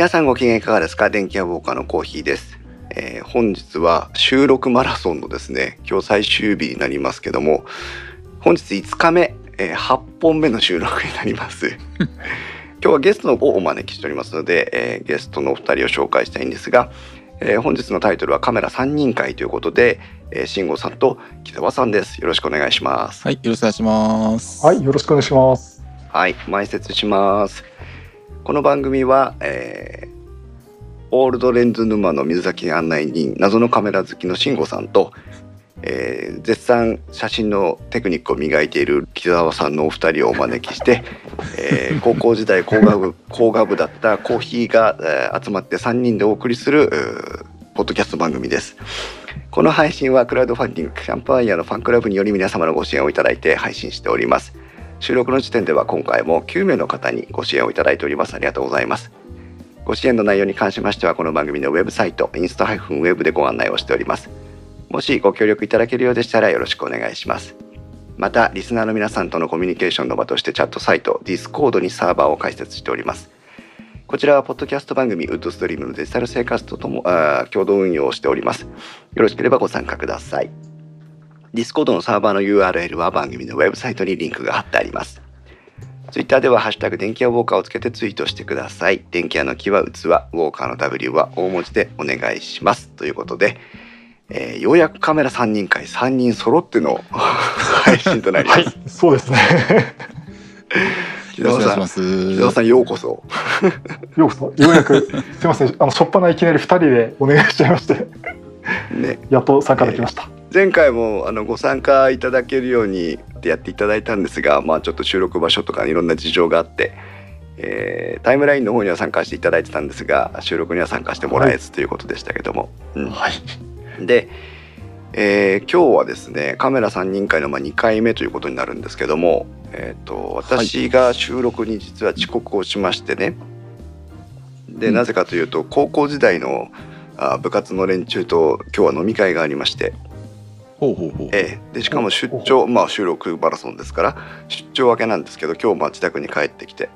皆さんご機嫌いかがですか？電気屋ウォーカーのコーヒーです、えー本日は収録マラソンのですね今日最終日になりますけども本日5日目、えー8本目の収録になります 今日はゲストをお招きしておりますので、えーゲストのお二人を紹介したいんですが、えー本日のタイトルはカメラ3人会ということで、えー、慎吾さんと木澤さんですよろしくお願いしますはい、よろしくお願いします。はい、よろしくお願いします。はい、前説します。この番組は、えーオールドレンズ沼の水崎案内人謎のカメラ好きの慎吾さんと、えー絶賛写真のテクニックを磨いている木澤さんのお二人をお招きして、えー高校時代 工学部工学部だったコーヒーが、えー集まって3人でお送りするポッドキャスト番組です。この配信はクラウドファンディングキャンプファイヤーのファンクラブにより皆様のご支援をいただいて配信しております。収録の時点では今回も9名の方にご支援をいただいております。ありがとうございます。ご支援の内容に関しましてはこの番組のウェブサイトインスタ -web でご案内をしております。もしご協力いただけるようでしたらよろしくお願いします。またリスナーの皆さんとのコミュニケーションの場としてチャットサイト Discord にサーバーを開設しております。こちらはポッドキャスト番組ウッドストリームのデジタル生活とともあ共同運用をしております。よろしければご参加ください。Discord のサーバーの URL は番組のウェブサイトにリンクが貼ってあります。Twitter では「ハッシュタグ電気屋ウォーカー」をつけてツイートしてください。電気屋の木は器、ウォーカーの W は大文字でお願いします。ということで、えーようやくカメラ3人会3人揃っての配信となります。はい、そうですね。木よろしくお澤ささんようこそ。ようこそ、ようやく、すみません、あの、しょっぱないきなり二人でお願いしちゃいまして、ね、やっと参加できました。前回もあのご参加いただけるようにやっていただいたんですが、まあ、ちょっと収録場所とかいろんな事情があって、えータイムラインの方には参加していただいてたんですが収録には参加してもらえずということでしたけども、うん。はい。で、えー今日はですねカメラ3人会のまあ2回目ということになるんですけども、えー、と私が収録に実は遅刻をしましてね。でうん。なぜかというと高校時代のあ部活の連中と今日は飲み会がありまして、ほうほうほう。ええ、でしかも出張まあ収録マラソンですから出張明けなんですけど今日も自宅に帰ってきて、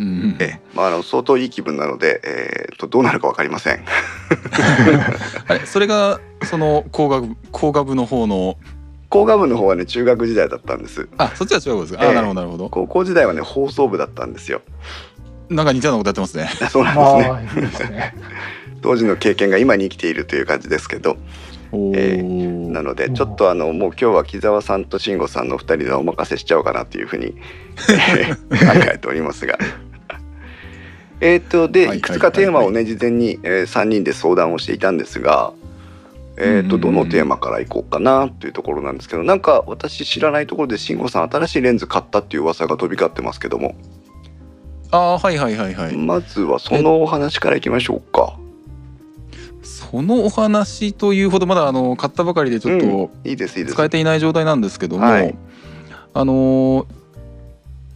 ええまあ、あの相当いい気分なので、えー、とどうなるか分かりません。あれ、それがその工学部工学部の方の。工学部の方はね中学時代だったんですあ、そっちは違うですか？ええあ、なるほどなるほど。高校時代はね放送部だったんですよなんか似たようなことやってますね。そうなんですね。当時の経験が今に生きているという感じですけどおえお。なのでちょっとあのもう今日は木澤さんと慎吾さんの2人でお任せしちゃおうかなというふうに、えー考えておりますが。えーっとではいいくつかテーマをね事前に、え3人で相談をしていたんですが、えーっとうんうんうんどのテーマからいこうかなというところなんですけどなんか私知らないところで慎吾さん新しいレンズ買ったっていう噂が飛び交ってますけどもあー、はいはいはいはい。まずはそのお話からいきましょうか。そのお話というほどまだあの買ったばかりでちょっといいですいいです。使えていない状態なんですけども、はいあのー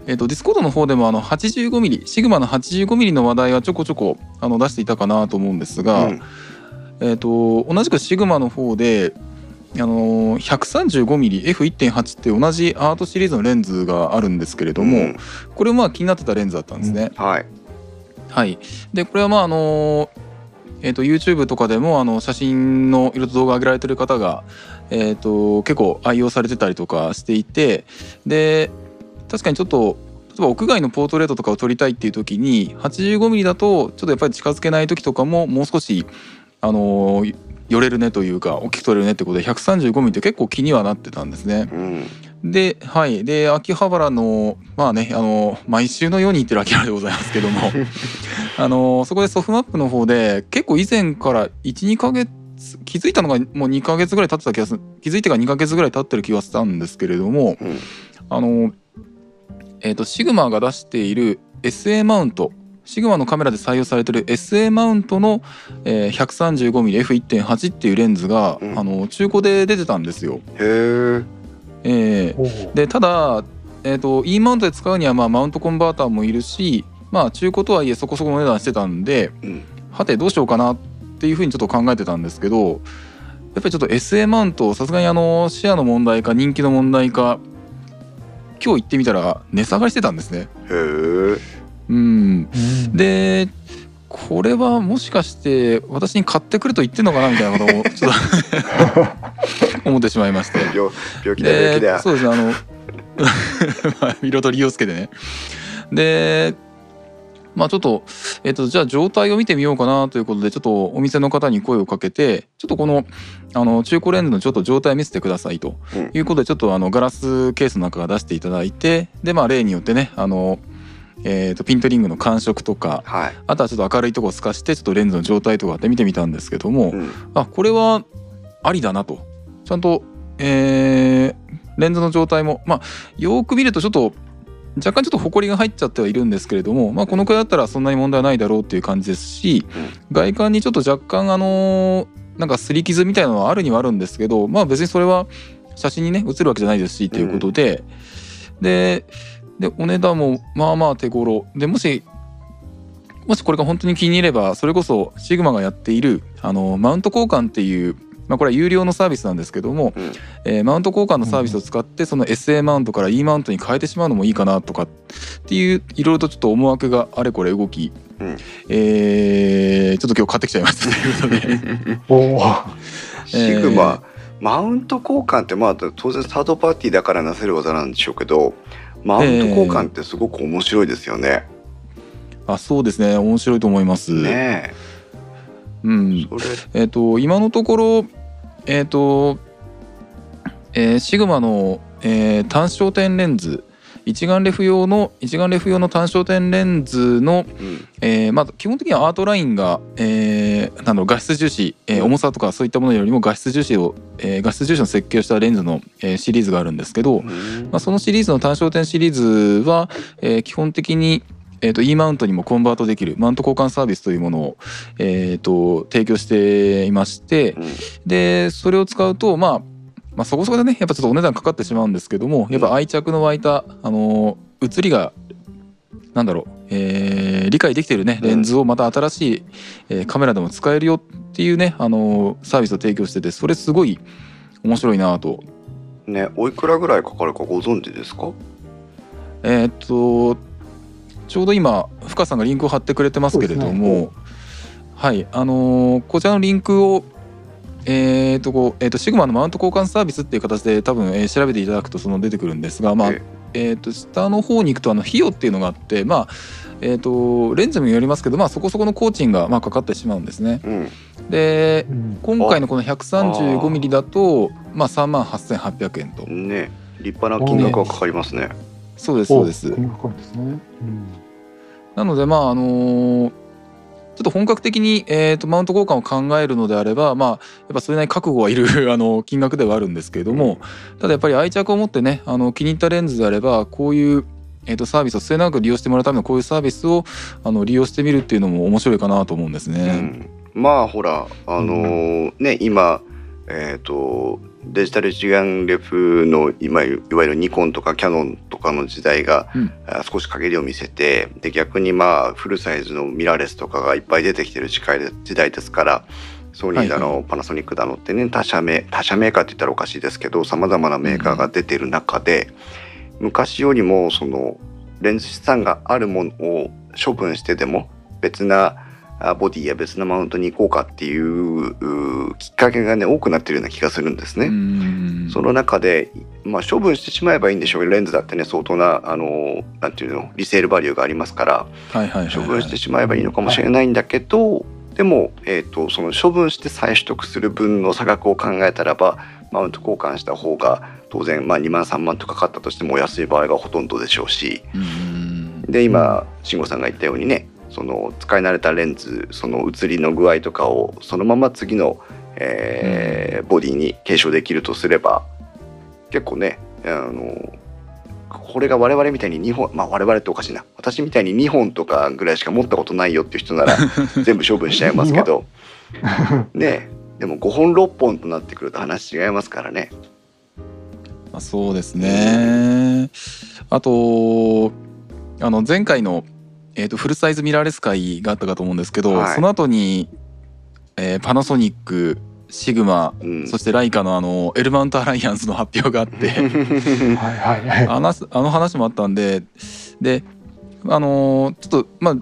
えっとディスコードの方でもあの 85mm シグマの 85mm の話題はちょこちょこあの出していたかなと思うんですが、うんえっと同じくシグマの方であのー 135mmF1.8 って同じアートシリーズのレンズがあるんですけれども、うんこれまあ気になってたレンズだったんですね。はい。はい、でこれはまああのえー、と YouTube とかでもあの写真の色と動画上げられてる方が、えー、と結構愛用されてたりとかしていてで確かにちょっと例えば屋外のポートレートとかを撮りたいっていう時に 85mm だとちょっとやっぱり近づけない時とかももう少しあの寄れるねというか大きく撮れるねってことで 135mm って結構気にはなってたんですね。うん。ではい。で秋葉原のまあねあの毎週のように行ってる秋葉原でございますけども あのそこでソフマップの方で結構以前から12ヶ月気づいたのがもう2ヶ月ぐらい経ってた気がする気づいてから2ヶ月ぐらい経ってる気がしたんですけれどもうんあのえっ、とシグマが出している SA マウントシグマのカメラで採用されてる SA マウントの、えー 135mmF1.8 っていうレンズが、うんあの中古で出てたんですよ。へえ。えーでただ、えー、と E マウントで使うにはまあマウントコンバーターもいるしまあ中古とはいえそこそこの値段してたんでうん。はてどうしようかなっていうふうにちょっと考えてたんですけどやっぱりちょっと SA マウントさすがにあのシェアの問題か人気の問題か今日行ってみたら値下がりしてたんですね。へえ。うん、うん。でこれはもしかして私に買ってくると言ってんのかなみたいなことをちょっと 思ってしまいまして。病病気だ病気だでそうですねあの まあ彩りをつけてね。でまあちょっと,、えっとじゃあ状態を見てみようかなということでちょっとお店の方に声をかけてちょっとこのあの中古レンズのちょっと状態見せてくださいと。うん。いうことでちょっとあのガラスケースの中から出していただいてでまあ例によってねあの、えー、とピントリングの感触とかはい、あとはちょっと明るいところを透かしてちょっとレンズの状態とかって見てみたんですけども、うん。あこれはありだなと。ちゃんと、えーレンズの状態もまあよーく見るとちょっと若干ちょっと埃が入っちゃってはいるんですけれども、まあ、このくらいだったらそんなに問題ないだろうっていう感じですし、外観にちょっと若干あのーなんか擦り傷みたいなのはあるにはあるんですけどまあ別にそれは写真にね写るわけじゃないですしっていうことで、ででお値段もまあまあ手頃。でもしもしこれが本当に気に入ればそれこそシグマがやっているあのマウント交換っていう、まあ、これは有料のサービスなんですけども、うん。えーマウント交換のサービスを使ってその SA マウントから E マウントに変えてしまうのもいいかなとかっていういろいろとちょっと思惑があれこれ動き、うん。えーちょっと今日買ってきちゃいました。ということで。おお。シグマ、マウント交換ってまあ当然サードパーティーだからなせる技なんでしょうけどマウント交換ってすごく面白いですよね。あそうですね。面白いと思います。ねうん。え、っ、と今のところえっ、と、えーシグマの、えー単焦点レンズ一眼レフ用の一眼レフ用の単焦点レンズの、うん。えーまあ、基本的にはアートラインが、えーなん画質重視、えーうん。重さとかそういったものよりも画質重視を、えー画質重視の設計をしたレンズの、えーシリーズがあるんですけど、うん。まあ、そのシリーズの単焦点シリーズは、えー基本的に、えー、と E マウントにもコンバートできるマウント交換サービスというものを、えー、と提供していましてうん。でそれを使うと、まあ、まあそこそこでねやっぱちょっとお値段かかってしまうんですけどもやっぱ愛着の湧いた、あのー写りがなんだろう、えー理解できてるねレンズをまた新しい、えーカメラでも使えるよっていうね、あのーサービスを提供しててそれすごい面白いなと。ねおいくらぐらいかかるかご存知ですか？えーっとちょうど今深さんがリンクを貼ってくれてますけれども、はいあのーこちらのリンクをえーっとこうえーっとシグマのマウント交換サービスっていう形で多分、えー調べていただくとその出てくるんですが、まあええ。ーっと下の方に行くとあの費用っていうのがあってまあえーっとレンズにもよりますけど、まあ、そこそこの工賃がまあかかってしまうんですね。うん。でうん。今回のこの 135mm だとまあ3万8800円と。ね立派な金額がかかりますね。そうですそうですですね。うんなのでまああのーちょっと本格的に、えー、とマウント交換を考えるのであればまあやっぱそれなりに覚悟はいる あの金額ではあるんですけれどもただやっぱり愛着を持ってねあの気に入ったレンズであればこういう、えー、とサービスを末永く利用してもらうためのこういうサービスをあの利用してみるっていうのも面白いかなと思うんですうね。ん、まあほらあのーね今えっ、とデジタル一眼レフの今いわゆるニコンとかキヤノンとかの時代が、うん。あ少し陰りを見せてで逆にまあフルサイズのミラーレスとかがいっぱい出てきてる時代ですからソニーだの、はい。パナソニックだのってね他社メ他社メーカーって言ったらおかしいですけどさまざまなメーカーが出てる中で、昔よりもそのレンズ資産があるものを処分してでも別なあボディや別なマウントに行こうかっていうきっかけがね多くなってるような気がするんですね。うん。その中で、まあ、処分してしまえばいいんでしょう。けどレンズだってね相当なあのなんていうのリセールバリューがありますからはいはいはいはい。処分してしまえばいいのかもしれないんだけど、でも、えー、とその処分して再取得する分の差額を考えたらばマウント交換した方が当然、まあ、2万3万とかかったとしても安い場合がほとんどでしょうし。うん。で今慎吾さんが言ったようにねその使い慣れたレンズその写りの具合とかをそのまま次の、えーボディに継承できるとすれば結構ねあのこれが我々みたいに2本まあ我々っておかしいな私みたいに2本とかぐらいしか持ったことないよっていう人なら 全部処分しちゃいますけど ねでも5本6本となってくると話違いますからね。まあ、そうですね。あとあの前回の、えー、とフルサイズミラーレス会があったかと思うんですけど、はい。その後に、えーパナソニックシグマうん。そしてライカのあのエルマウントアライアンスの発表があって。はいはいはい。あの話もあったんでであのーちょっとまあ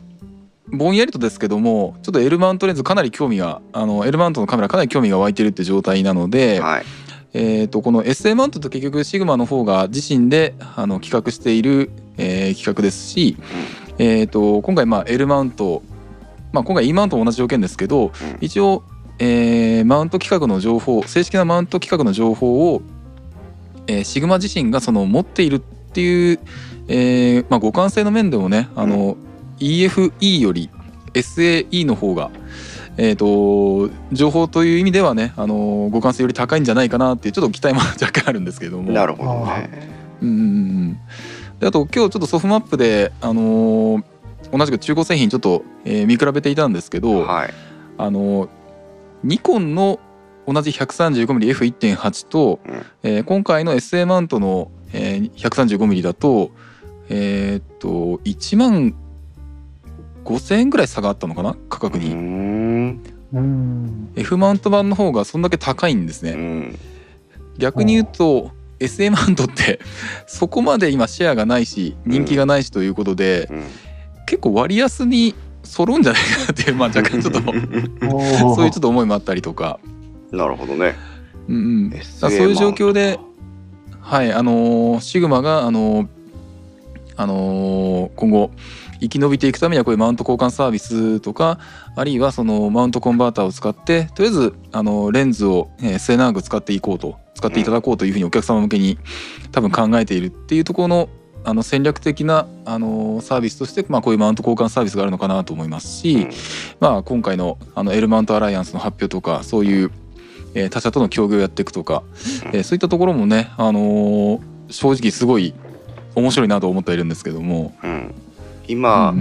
ぼんやりとですけどもちょっと L マウントレンズかなり興味があの L マウントのカメラかなり興味が湧いてるって状態なので、はい。えー、とこの SA マウントと結局シグマの方が自身であの企画している、えー企画ですし、えー、と今回まあ L マウント、まあ、今回 E マウントも同じ条件ですけど、うん。一応、えーマウント規格の情報正式なマウント規格の情報を、えーシグマ自身がその持っているっていう、えーまあ、互換性の面でもねあの、EFE より SAE の方が、えー、と情報という意味ではねあの互換性より高いんじゃないかなっていうちょっと期待も 若干あるんですけれども。なるほどね。うんうんうんであと今日ちょっとソフマップで、あのー同じく中古製品ちょっと、えー見比べていたんですけど、はい。あのーニコンの同じ 135mmF1.8 と、うん。えー今回の SA マウントの、えー 135mm だとえーっと1万5,000円ぐらい差があったのかな？価格に、ん。うん。F マウント版の方がそんだけ高いんですね。うん。逆に言うとマウントってそこまで今シェアがないし人気がないしということで、うん。結構割安に揃うんじゃないかなっていう まあ若干ちょっと そういうちょっと思いもあったりとか、なるほどね。うんうん、そういう状況ではいあのーシグマがあのーあのー今後生き延びていくためにはこういうマウント交換サービスとかあるいはそのマウントコンバーターを使ってとりあえずあのレンズをえー末永く使っていこうと使っていただこうというふうにお客様向けに多分考えているっていうところのあの戦略的なあのサービスとして、まあ、こういうマウント交換サービスがあるのかなと思いますし、うん。まあ、今回のあの L マウントアライアンスの発表とかそういう、えー他社との協業をやっていくとか、えーそういったところもね、あのー正直すごい面白いなと思っているんですけども、うん。今。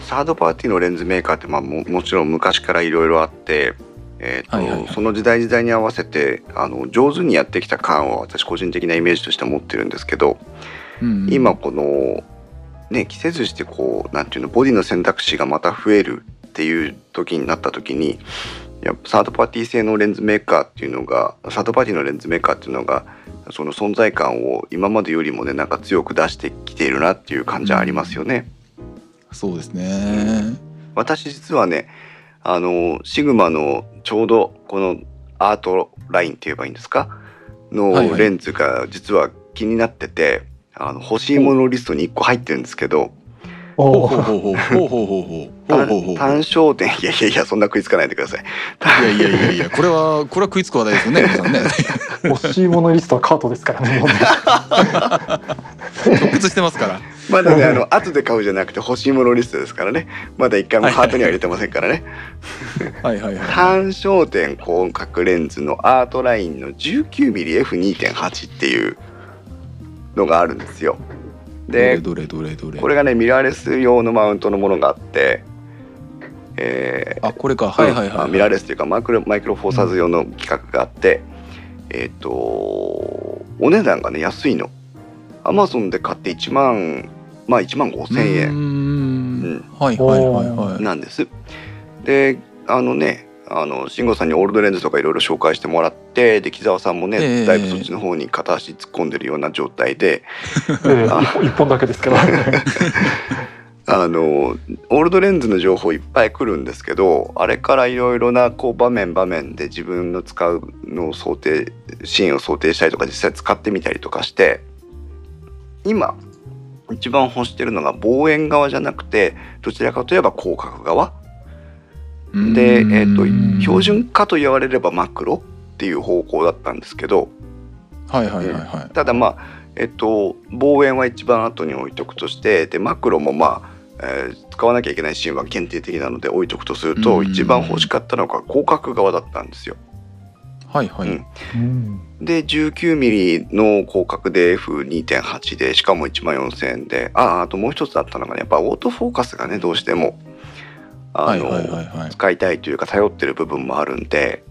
サードパーティーのレンズメーカーってまあももちろん昔からいろいろあって、えーとはいはいはいその時代時代に合わせてあの上手にやってきた感を私個人的なイメージとして持ってるんですけど、うん今このね着せずしてこうなんていうのボディの選択肢がまた増えるっていう時になった時にやっぱサードパーティー製のレンズメーカーっていうのがサードパーティーのレンズメーカーっていうのがその存在感を今までよりもねなんか強く出してきているなっていう感じはありますよね。そうですね。私実はねあの、シグマのちょうどこのアートラインって言えばいいんですか？のレンズが実は気になってて、あの欲しいものリストに1個入ってるんですけど、単焦点。いやいやいやそんな食いつかないでください。いやいやいやいやこれはこれは食いつく話題ですよね皆さんね。欲しいものリストはカートですからね。直結してますから。まだねあの後で買うじゃなくて欲しいものリストですからね。まだ一回もハートには入れてませんからね。はいはいはい単焦点広角レンズのアートラインの 19mmF2.8 っていうのがあるんですよ。でどれどれどれどれ。これがねミラーレス用のマウントのものがあって、えーあこれか。はいはいはいまあミラーレスというかマイクロマイクロフォーサーズ用の規格があって、えっ、とお値段がね安いのアマゾンで買って1万まあ1万5千円。ん。はいはいはいはい。なんです。であのねあの慎吾さんにオールドレンズとかいろいろ紹介してもらってで木澤さんもね、ええ。だいぶそっちの方に片足突っ込んでるような状態でええ一本一本だけですけど。あのオールドレンズの情報いっぱい来るんですけどあれからいろいろなこう場面場面で自分の使うのを想定シーンを想定したりとか実際使ってみたりとかして今一番欲してるのが望遠側じゃなくてどちらかといえば広角側。で、えー、と標準化と言われればマクロっていう方向だったんですけど。はいはいはいはい。ただまあえっと望遠は一番後に置いとくとしてでマクロもまあ、えー使わなきゃいけないシーンは限定的なので置いとくとするとうん。一番欲しかったのが広角側だったんですよ。はいはい。うん。うん。で 19mm の広角で F2.8 でしかも1万4000円で。ああともう一つあったのがねやっぱオートフォーカスがねどうしてもあの、はいはいはいはい。使いたいというか頼ってる部分もあるんで。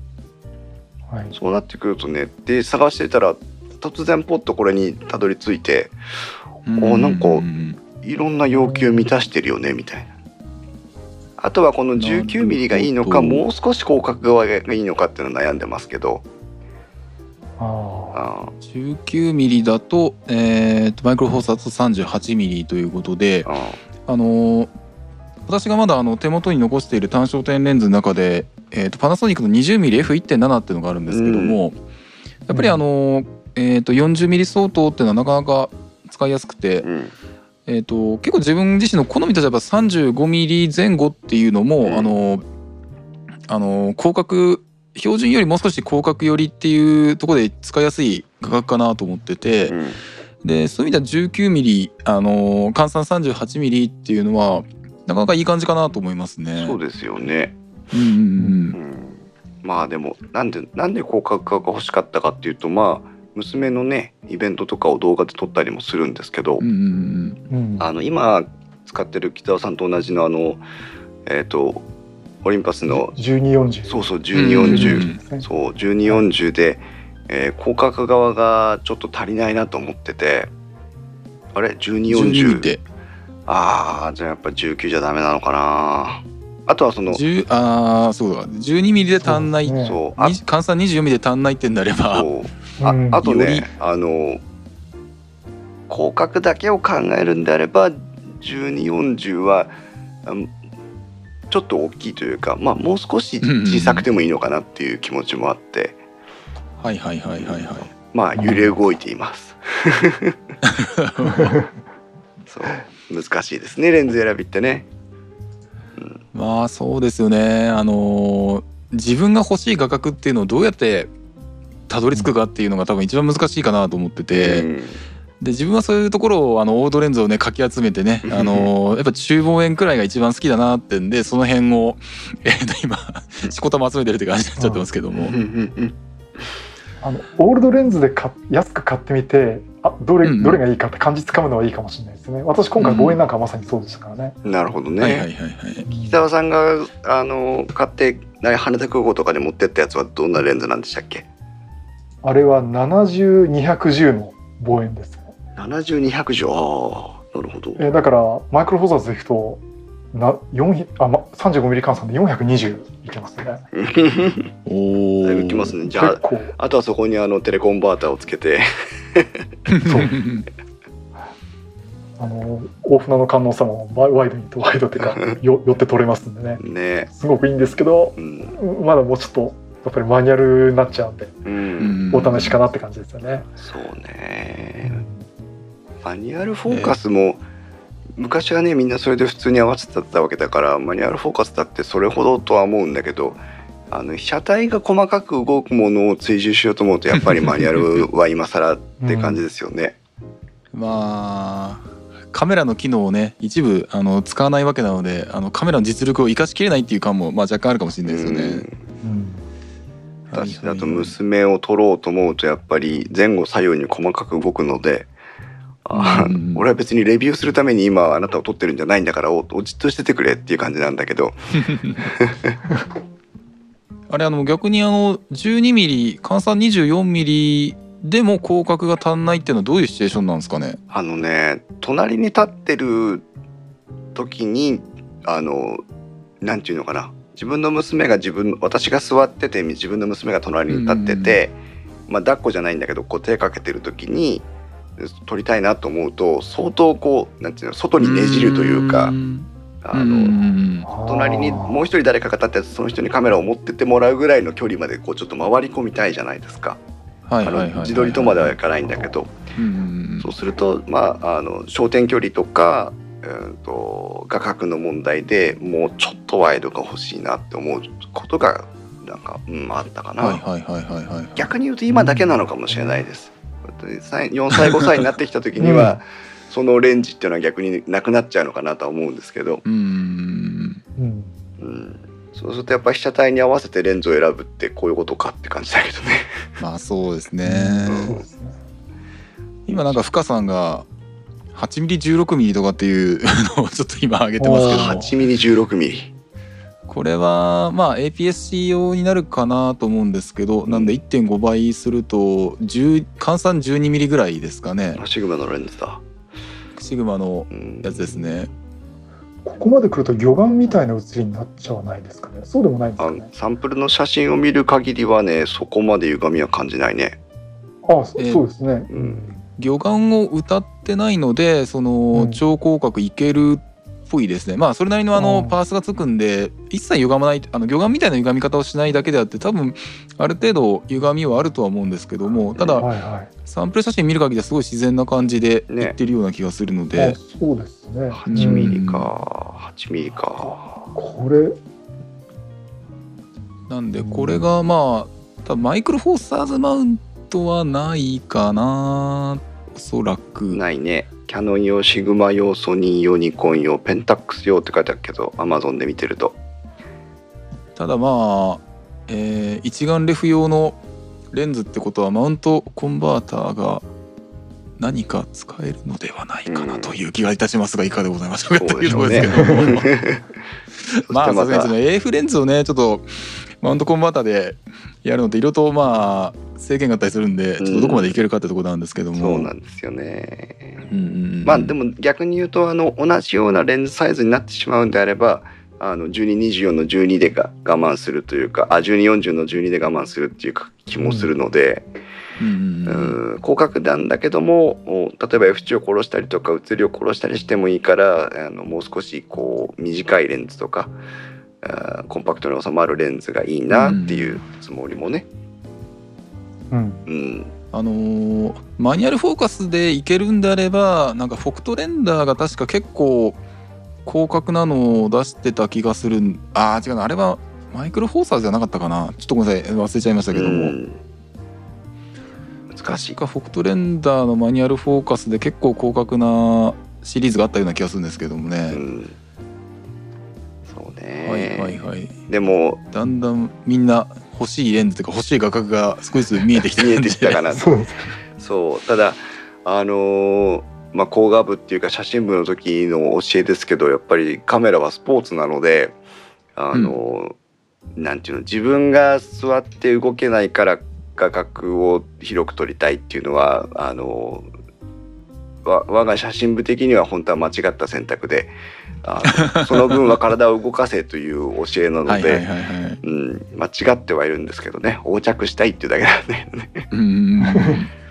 はい。そうなってくるとねで探してたら突然ポッとこれにたどり着いておなんかうんいろんな要求満たしてるよねみたいな。あとはこの 19mm がいいのかもう少し広角側がいいのかっていうの悩んでますけど。ああ。19ミリだと,、えーとマイクロフォーサーと38ミリということでーあ。あのー私がまだあの手元に残している単焦点レンズの中で、えー、とパナソニックの 20mmF1.7 っていうのがあるんですけども、やっぱりあの、えー、と 40mm 相当っていうのはなかなか使いやすくて、うんえー、と結構自分自身の好みとしてはやっぱ 35mm 前後っていうのも、うんあのあの広角標準よりもう少し広角寄りっていうところで使いやすい価格かなと思ってて、うんでそういう意味では 19mm あの換算 38mm っていうのはなかなかいい感じかなと思いますね。そうですよね。うんうんうんまあでもなんでなんで広角化が欲しかったかっていうとまあ娘のねイベントとかを動画で撮ったりもするんですけど、うんうんあの今使ってる北尾さんと同じのあのえっ、とオリンパスの1240そうそううん1240、ですねそう1240で、えー広角側がちょっと足りないなと思っててあれ？12 1240って。ああじゃあやっぱ19じゃダメなのかな。あとはその10ああそうだ。12mm で足んない、そう換算 24mm で足んないってんであれば。そうあうん。あとねあの広角だけを考えるんであれば1240はうんちょっと大きいというか、まあ、もう少し小さくてもいいのかなっていう気持ちもあって、はいはいはいはいはい。まあ揺れ動いています。そう。難しいですねレンズ選びってね。まあそうですよね。あのー自分が欲しい画角っていうのをどうやってたどり着くかっていうのが多分一番難しいかなと思ってて、うん。で自分はそういうところをあのオードレンズをねかき集めてね、あのーやっぱ中望遠くらいが一番好きだなってんでその辺を、えー、と今しこたま集めてるって感じになっちゃってますけども、あのオールドレンズで買っ安く買ってみてあどれうんうん。どれがいいかって感じつかむのはいいかもしれないですね。私今回望遠なんかはまさにそうでしたからね、なるほどね。はいはいはいはい。北沢さんがあの買ってな羽田空港とかで持ってったやつはどんなレンズなんでしたっけ？あれは70210の望遠ですね ?70200 乗ああなるほど。えーだからマイクロフォーザーズでいくとな4あ、ま、35mm 換算で420いけますね。おおだいぶきますね。じゃああとはそこにあのテレコンバーターをつけて。あの大船の観音様もワイワイドにとワイドっていうかよ寄って撮れますんでね。ね。すごくいいんですけどうん、まだもうちょっとやっぱりマニュアルになっちゃうんでうんお試しかなって感じですよね。そうねマニュアルフォーカスも、昔はねみんなそれで普通に合わせてたわけだからマニュアルフォーカスだってそれほどとは思うんだけどあの被写体が細かく動くものを追従しようと思うとやっぱりマニュアルは今更って感じですよね。まあカメラの機能をね一部あの使わないわけなのであのカメラの実力を生かしきれないっていう感も、まあ、若干あるかもしれないですよね。うんうん私だと娘を撮ろうと思うとやっぱり前後左右に細かく動くので、あうんうん俺は別にレビューするために今あなたを撮ってるんじゃないんだからおおじっとしててくれっていう感じなんだけど。あれあの逆にあの 12mm 換算 24mm でも広角が足んないっていうのはどういうシチュエーションなんですかね？あのね隣に立ってる時にあのなんていうのかな？自分の娘が自分私が座ってて自分の娘が隣に立ってて、まあ抱っこじゃないんだけどこう手かけてる時に撮りたいなと思うと相当こうなんていうの外にねじるというかん。あうん。の隣にもう一人誰かが立っててその人にカメラを持ってってもらうぐらいの距離までこうちょっと回り込みたいじゃないですか。あの自撮りとまではいかないんだけど。そうすると、まあ、あの焦点距離とか、うん、と画角の問題でもうちょっとワイドが欲しいなって思うことがなんか、うん、あったかな、はいはいはいはいはい逆に言うと今だけなのかもしれないです。4歳5歳になってきた時には、そのレンジっていうのは逆になくなっちゃうのかなとは思うんですけど、うん。うん。うん、そうするとやっぱ被写体に合わせてレンズを選ぶってこういうことかって感じだけどね。まあそうですね、そうですね今なんか深さんが 8mm16mm とかっていうのをちょっと今上げてますけども。8mm16mm これはまあ APS-C 用になるかなと思うんですけどなんで1.5倍すると10換算 12mm ぐらいですかね。シグマのレンズだ。シグマのうん。やつですね。ここまで来ると魚眼みたいな写りになっちゃわないですかね。そうでもないんですあかね。サンプルの写真を見る限りはねそこまで歪みは感じないね。あそうですね、うん魚眼を歌ってないのでそのうん。超広角いけるっぽいですね。まあそれなりのあのうん。パースがつくんで一切歪まないあの魚眼みたいな歪み方をしないだけであって多分ある程度歪みはあるとは思うんですけどもただはいはい。サンプル写真見る限りはすごい自然な感じでね。いってるような気がするのあで、そうですね。8ミリか。8ミリか。これ、なんでこれがまあ多分マイクロフォーサーズマウントはないかなおそらく。ないね。キャノン用シグマ用ソニー用ニコン用ペンタックス用って書いてあるけどアマゾンで見てると。ただまあ、えー一眼レフ用のレンズってことはマウントコンバーターが何か使えるのではないかなという気がいたしますがいかがでございましょうかというところですけどもまあさすがにその AF レンズをねちょっとマウントコンバーターでやるのっていろいろとまあ制限があったりするんでちょっとどこまでいけるかってところなんですけども、そうなんですよね。うんうんうん。まあでも逆に言うとあの同じようなレンズサイズになってしまうんであればあの1224の12でが我慢するというかあ1240の12で我慢するっていうか気もするので、広角なんだけどもお例えば F 値を殺したりとか写りを殺したりしてもいいからあのもう少しこう短いレンズとかあコンパクトに収まるレンズがいいなっていうつもりもね、うん。うん、あのーマニュアルフォーカスでいけるんであればなんかフォクトレンダーが確か結構広角なのを出してた気がするん。あー違うな。あれはマイクロフォーサーズじゃなかったかな。ちょっとごめんなさい。忘れちゃいましたけども、うん。難しい。確かフォクトレンダーのマニュアルフォーカスで結構広角なシリーズがあったような気がするんですけどもうね、ん、そうね、はいはいはい。でもだんだんみん。な欲しいレンズというか欲しい画角が少しずつ見えてきた見えてきたかな そうです。そうただあのーまあ工画部っていうか写真部の時の教えですけどやっぱりカメラはスポーツなのであのーなんていうの自分が座って動けないから画角を広く撮りたいっていうのはあのーわ我が写真部的には本当は間違った選択であの その分は体を動かせという教えなので、間違ってはいるんですけどね横着したいっていうだけなんだよね。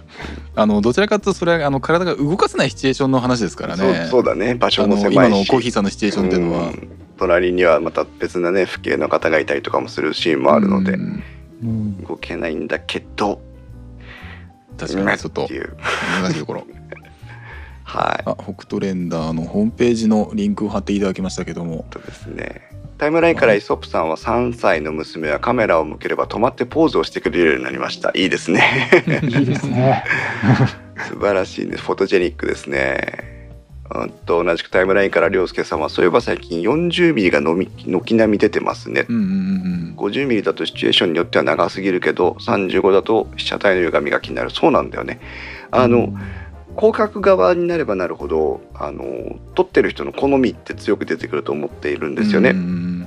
あのどちらかというとそれはあの体が動かせないシチュエーションの話ですからね。そうそうだね。場所も狭いし。今のコーヒーさんのシチュエーションっていうのは。ん。隣にはまた別なね父兄の方がいたりとかもするシーンもあるので、うん。うん。動けないんだけど。確かにちょっと難しいところはい。あ北斗レンダーのホームページのリンクを貼っていただきましたけども。とですね。タイムラインからイソップさんは3歳の娘はカメラを向ければ止まってポーズをしてくれるようになりました。いいですね。いいですね。素晴らしいですフォトジェニックですね。うんと同じくタイムラインから涼介さんはそういえば最近 40mm がのみ軒並み出てますね。うんうんうん50ミリだとシチュエーションによっては長すぎるけど35だと被写体の歪みが気になる。そうなんだよね。あの、広角側になればなるほどあの撮ってる人の好みって強く出てくると思っているんですよね、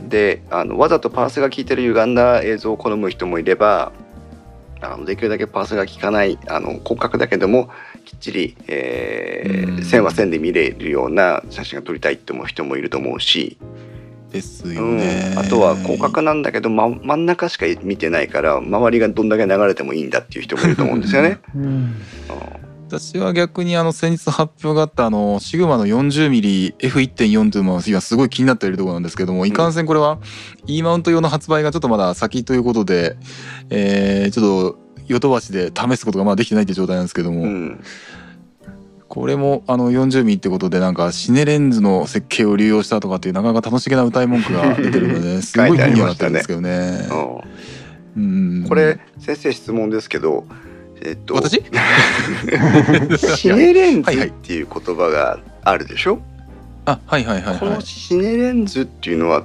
であのわざとパースが効いてる歪んだ映像を好む人もいればあのできるだけパースが効かないあの広角だけどもきっちり、えーうん。線は線で見れるような写真が撮りたいって思う人もいると思うし、ですようん。ね、あとは広角なんだけど、ま、真ん中しか見てないから周りがどんだけ流れてもいいんだっていう人もいると思うんですよね。うん。うん私は逆にあの先日発表があったあのシグマの 40mmF1.4 というのは今すごい気になっているところなんですけどもいかんせんこれは E マウント用の発売がちょっとまだ先ということで、えーちょっとヨトバシで試すことがまだできてないっていう状態なんですけども、うん。これもあの 40mm ってことでなんかシネレンズの設計を流用したとかっていうなかなか楽しげな歌い文句が 出てるのですごい気にはなってるんですけどね。うん。うん。これ先生質問ですけど、えっと、私？シネレンズっていう言葉があるでしょ、あはいはいはいこのはい。シネレンズっていうのは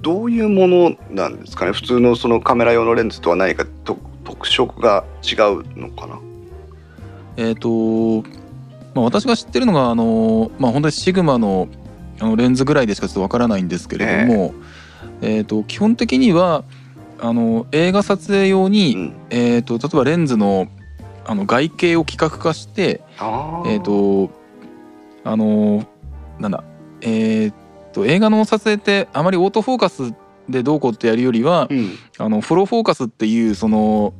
どういうものなんですかね？普通のそのカメラ用のレンズとは何かと特色が違うのかな？えっ、と、まあ、私が知ってるのがあの、まあ、本当にシグマのあのレンズぐらいでしかちょっとわからないんですけれども、えー、と基本的にはあの映画撮影用に、うん。えー、と例えばレンズのあの外形を規格化して、えー、とあのなんだえー、と映画の撮影ってあまりオートフォーカスでどうこうってやるよりは、うん。あのフォローフォーカスっていうその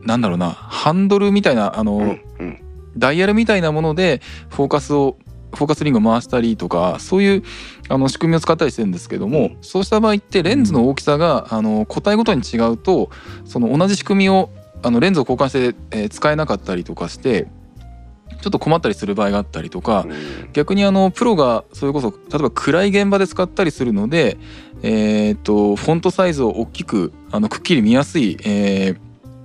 なんだろうなハンドルみたいなあの、うんうん。ダイヤルみたいなものでフォーカスをフォーカスリングを回したりとかそういうあの仕組みを使ったりしてるんですけども、うん。そうした場合ってレンズの大きさがあの個体ごとに違うとその同じ仕組みをあのレンズを交換して、えー使えなかったりとかしてちょっと困ったりする場合があったりとか、うん逆にあのプロがそれこそ例えば暗い現場で使ったりするので、えー、とフォントサイズを大きくあのくっきり見やすい、えー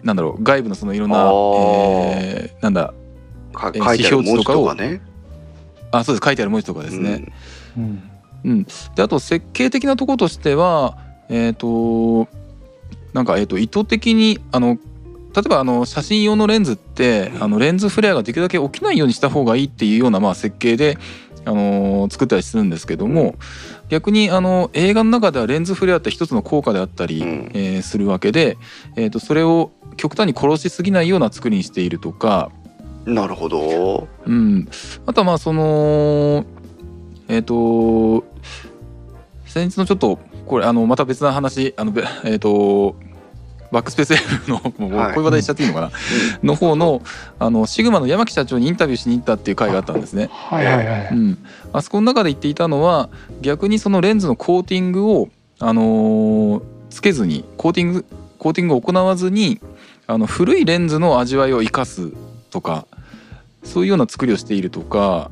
なんだろう外部のそのいろんな、あー。えーなんだえーか書いてある文字とかね。あそうです。書いてある文字とかですね。うん。うん。であと設計的なところとしてはえっ、となんか、えー、と意図的にあの例えばあの写真用のレンズってあのレンズフレアができるだけ起きないようにした方がいいっていうようなまあ設計で、あのー作ったりするんですけども、逆にあの映画の中ではレンズフレアって一つの効果であったり、うん。えーするわけで、えー、とそれを極端に殺しすぎないような作りにしているとか、なるほど。うん、あとはまあそのえっ、と先日のちょっとこれあのまた別な話あのべえっ、とバックスペース F のもうこうはいいう話題しちゃっていいのかな、の方のあのシグマの山木社長にインタビューしに行ったっていう回があったんですね。はいはいはい。うん、あそこの中で言っていたのは逆にそのレンズのコーティングを、あのーつけずにコーティングコーティングを行わずにあの古いレンズの味わいを生かすとかそういうような作りをしているとか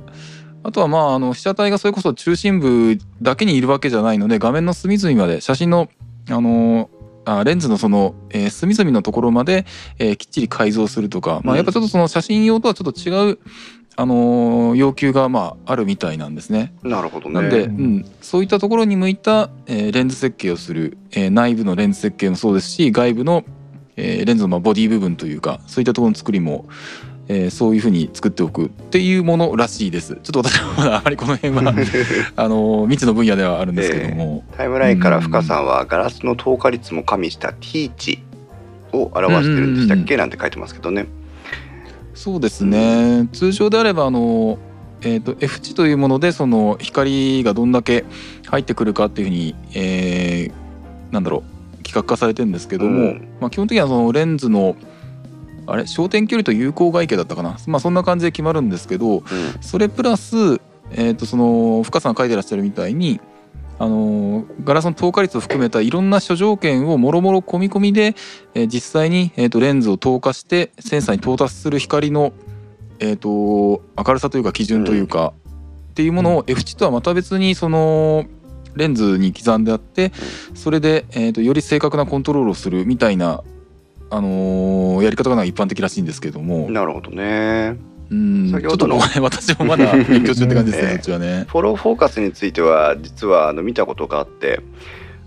あとはまああの被写体がそれこそ中心部だけにいるわけじゃないので画面の隅々まで写真の、あのーあレンズのその、えー隅々のところまで、えーきっちり改造するとか、まあ、やっぱちょっとその写真用とはちょっと違うあのー要求がまああるみたいなんですね。なるほどね。なんで、ううんんそういったところに向いた、えーレンズ設計をする、えー内部のレンズ設計もそうですし外部の、えーレンズのまあボディ部分というかそういったところの作りも、えーそういうふうに作っておくっていうものらしいです。ちょっと私はまだあまりこの辺は あのー未知の分野ではあるんですけども、タイムラインから深さんはガラスの透過率も加味した T 値を表してるんでしたっけ？なんて書いてますけどね。そうですね通常であればあの、えー、と F 値というものでその光がどんだけ入ってくるかっていうふうに、えーなんだろう企画化されてるんですけども、うんまあ、基本的にはそのレンズのあれ？焦点距離と有効外形だったかな、まあ、そんな感じで決まるんですけどそれプラス、えー、とその深さんが書いてらっしゃるみたいにあのーガラスの透過率を含めたいろんな諸条件をもろもろ込み込みで、えー実際に、えー、とレンズを透過してセンサーに到達する光の、えー、と明るさというか基準というか、っていうものを F 値とはまた別にそのレンズに刻んであってそれで、えー、とより正確なコントロールをするみたいな、あのーやり方が一般的らしいんですけども、なるほどね。うん先ほどの 私もまだ勉強中って感じですね、ええそっちはね。フォローフォーカスについては実はあの見たことがあって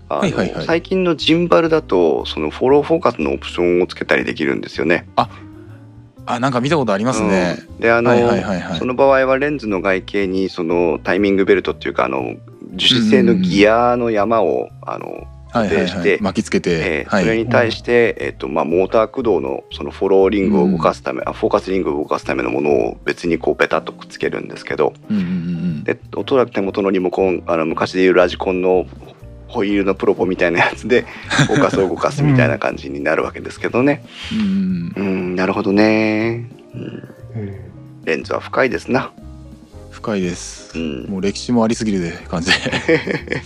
あの、はいはいはい最近のジンバルだとそのフォローフォーカスのオプションをつけたりできるんですよね。あなんか見たことありますね。うんであの、その場合はレンズの外形にそのタイミングベルトっていうかあの樹脂製のギアの山を、あのはいはいは固定してい、巻きつけて、えーはい、それに対して、えっとまあ、モーター駆動のそのフォローリングを動かすため、あフォーカスリングを動かすためのものを別にこうペタッとくっつけるんですけど。うんうんうんでおそらく手元のリモコンあの昔でいうラジコンのホイールのプロポみたいなやつで フォーカスを動かすみたいな感じになるわけですけどね。うんうんうん。なるほどね、うん。え。レンズは深いですな。深いです。う。ん。もう歴史もありすぎるで感じでえ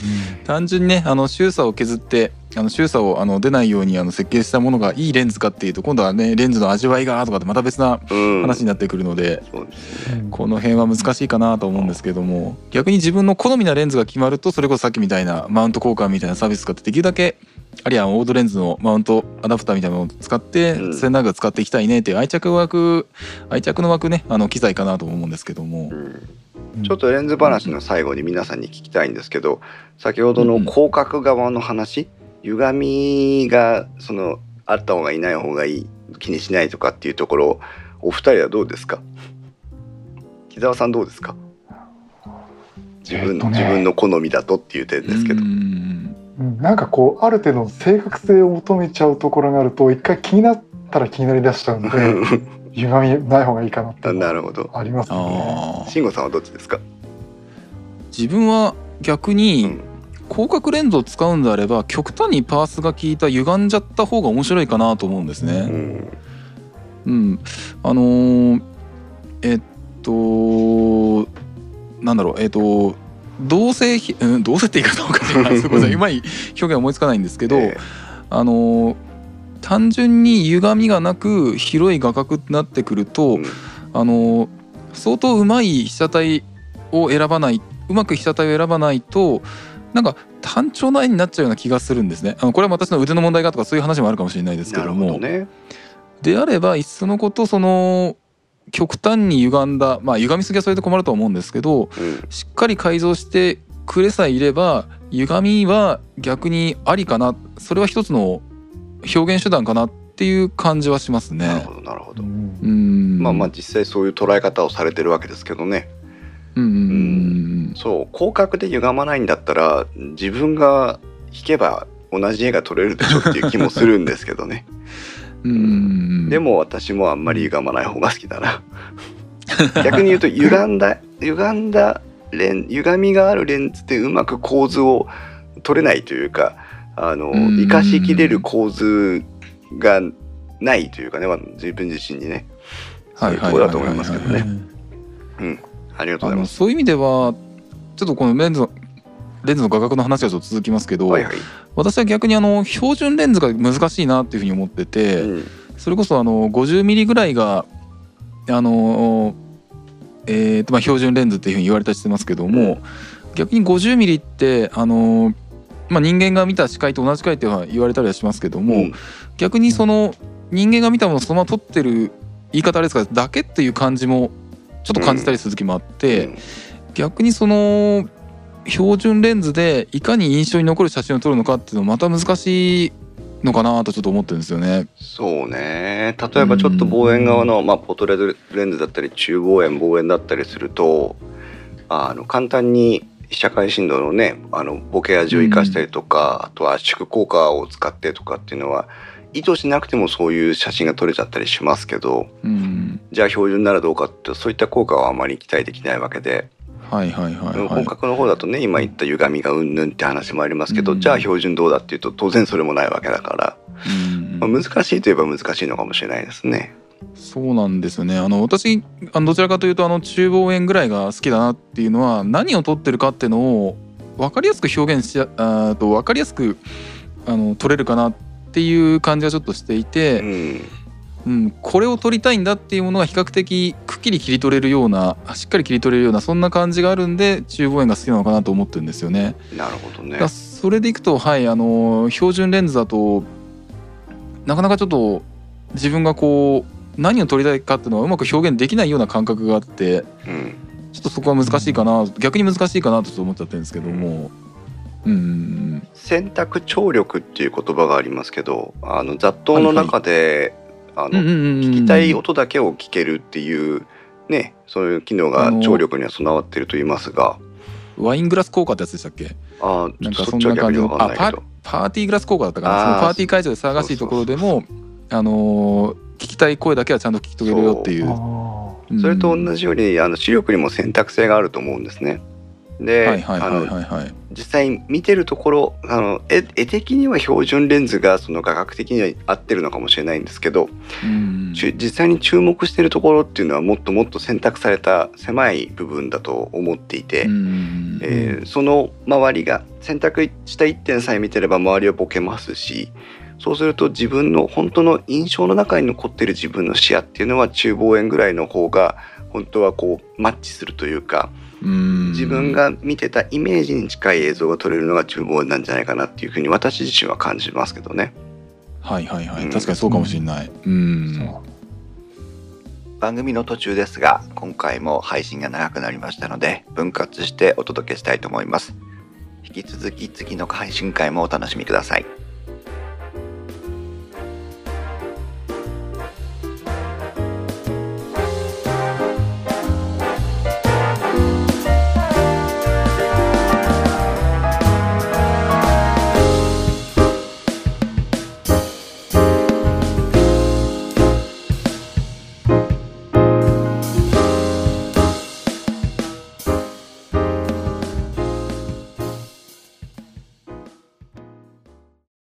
単純にねあの周差を削ってあの周差をあの出ないようにあの設計したものがいいレンズかっていうと今度はねレンズの味わいがとかってまた別なうん、話になってくるので、そうんこの辺は難しいかなと思うんですけども逆に自分の好みなレンズが決まるとそれこそさっきみたいなマウント交換みたいなサービス使ってできるだけあるいはオードレンズのマウントアダプターみたいなものを使ってうん。それ長く使っていきたいねっていう愛着枠愛着の枠ねあの機材かなと思うんですけども。うんうんちょっとレンズ話の最後に皆さんに聞きたいんですけど先ほどの広角側の話歪みがそのあった方がいない方がいい気にしないとかっていうところお二人はどうですか？木澤さんどうですか？自分,、えっとね。自分の好みだとっていう点ですけど。なんかこうある程度正確性を求めちゃうところがあると一回気になったら気になりだしちゃうんで 歪みない方がいいかなってなるほど。ありますね。慎吾さんはどっちですか、自分は逆うにん。広角レンズを使うんであれば極端にパースが効いた歪んじゃった方が面白いかなと思うんですうね。ん。うん、あのーえっとなんだろう。えっとどうせひ、うん、どうせって言い方おかしいな。すごいうまい表現思いつかないんですけど、えあの単純に歪みがなく広い画角ってなってくると、うんあの相当うまい被写体を選ばないうまく被写体を選ばないとなんか単調な絵になっちゃうような気がするんですね。あのこれは私の腕の問題がとかそういう話もあるかもしれないですけどもほどね。であればいっそのことその極端に歪んだまあ歪みすぎはそれで困るとは思うんですけどうんしっかり改造してくれさえいれば歪みは逆にありかなそれは一つの表現手段かなっていう感じはしますね。なるほどなるほど。うんうんまあまあ実際そういう捉え方をされてるわけですけどね。うんうんうんそう広角で歪まないんだったら自分が弾けば同じ絵が撮れるでしょっていう気もするんですけどね。うんでも私もあんまり歪まない方が好きだな。逆に言うと歪んだ歪んだレン歪みがあるレンズでうまく構図を取れないというかあのうん生かしきれる構図がないというかね、まあ、自分自身にねそういうところだと思いますけどね。ありがとうございます。そういう意味ではちょっとこのレンズのレンズの画角の話はちょっと続きますけど、はいはい。私は逆にあの標準レンズが難しいなっていうふうに思ってて、うんそれこそあの50ミリぐらいがあのえーとまあ標準レンズっていうふうに言われたりしてますけども、逆に50ミリってあのまあ人間が見た視界と同じ視界っていうのは言われたりはしますけども、うん。逆にその人間が見たものをそのまま撮ってる言い方あれですがだけっていう感じもちょっと感じたりする時もあって、うん。逆にその標準レンズでいかに印象に残る写真を撮るのかっていうのはまた難しいのかなとちょっと思ってるんですよね。そうね。例えばちょっと望遠側の、まあ、ポートレートレンズだったり中望遠望遠だったりするとあの簡単に被写界深度のねあのボケ味を生かしたりとか、あとは圧縮効果を使ってとかっていうのは意図しなくてもそういう写真が撮れちゃったりしますけどうん、じゃあ標準ならどうかってそういった効果はあまり期待できないわけで、はいはいはいはい。本。格の方だとね今言った歪みがうんぬんって話もありますけど、うん。じゃあ標準どうだっていうと当然それもないわけだから、うん。まあ、難しいといえば難しいのかもしれないですね。そうなんですよねあの私あのどちらかというとあの中望遠ぐらいが好きだなっていうのは何を撮ってるかっていうのを分かりやすく表現しあーと分かりやすくあの撮れるかなっていう感じはちょっとしていて、うんうん、これを撮りたいんだっていうものが比較的くっきり切り取れるようなしっかり切り取れるようなそんな感じがあるんで中望遠が好きなのかなと思ってるんですよね。なるほどね。それでいくとはいあの標準レンズだとなかなかちょっと自分がこう何を撮りたいかっていうのはうまく表現できないような感覚があってうん、ちょっとそこは難しいかな逆に難しいかなとちょっと思っちゃってるんですけども。うん。選択聴力っていう言葉がありますけどあの雑踏の中で、あの聞きたい音だけを聞けるっていうねそういう機能が聴力には備わってると言いますが。ワイングラス効果ってやつでしたっけ？あーなんかそんな感じの分かんないけど。パーティーグラス効果だったかな？そのパーティー会場で騒がしいところでもあのー聞きたい声だけはちゃんと聞き取れるよっていう。それと同じようにあの視力にも選択性があると思うんですね。で、実際見てるところあの絵絵的には標準レンズがその画角的には合ってるのかもしれないんですけど、実際に注目してるところっていうのはもっともっと選択された狭い部分だと思っていて、うん。えーその周りが選択した一点さえ見てれば周りはボケますしそうすると自分の本当の印象の中に残ってる自分の視野っていうのは中望遠ぐらいの方が本当はこうマッチするというかうん自分が見てたイメージに近い映像が撮れるのが中望遠なんじゃないかなっていうふうに私自身は感じますけどね。はいはいはい、うん確かにそうかもしれない。うん。番組の途中ですが今回も配信が長くなりましたので分割してお届けしたいと思います引き続き次の配信会もお楽しみください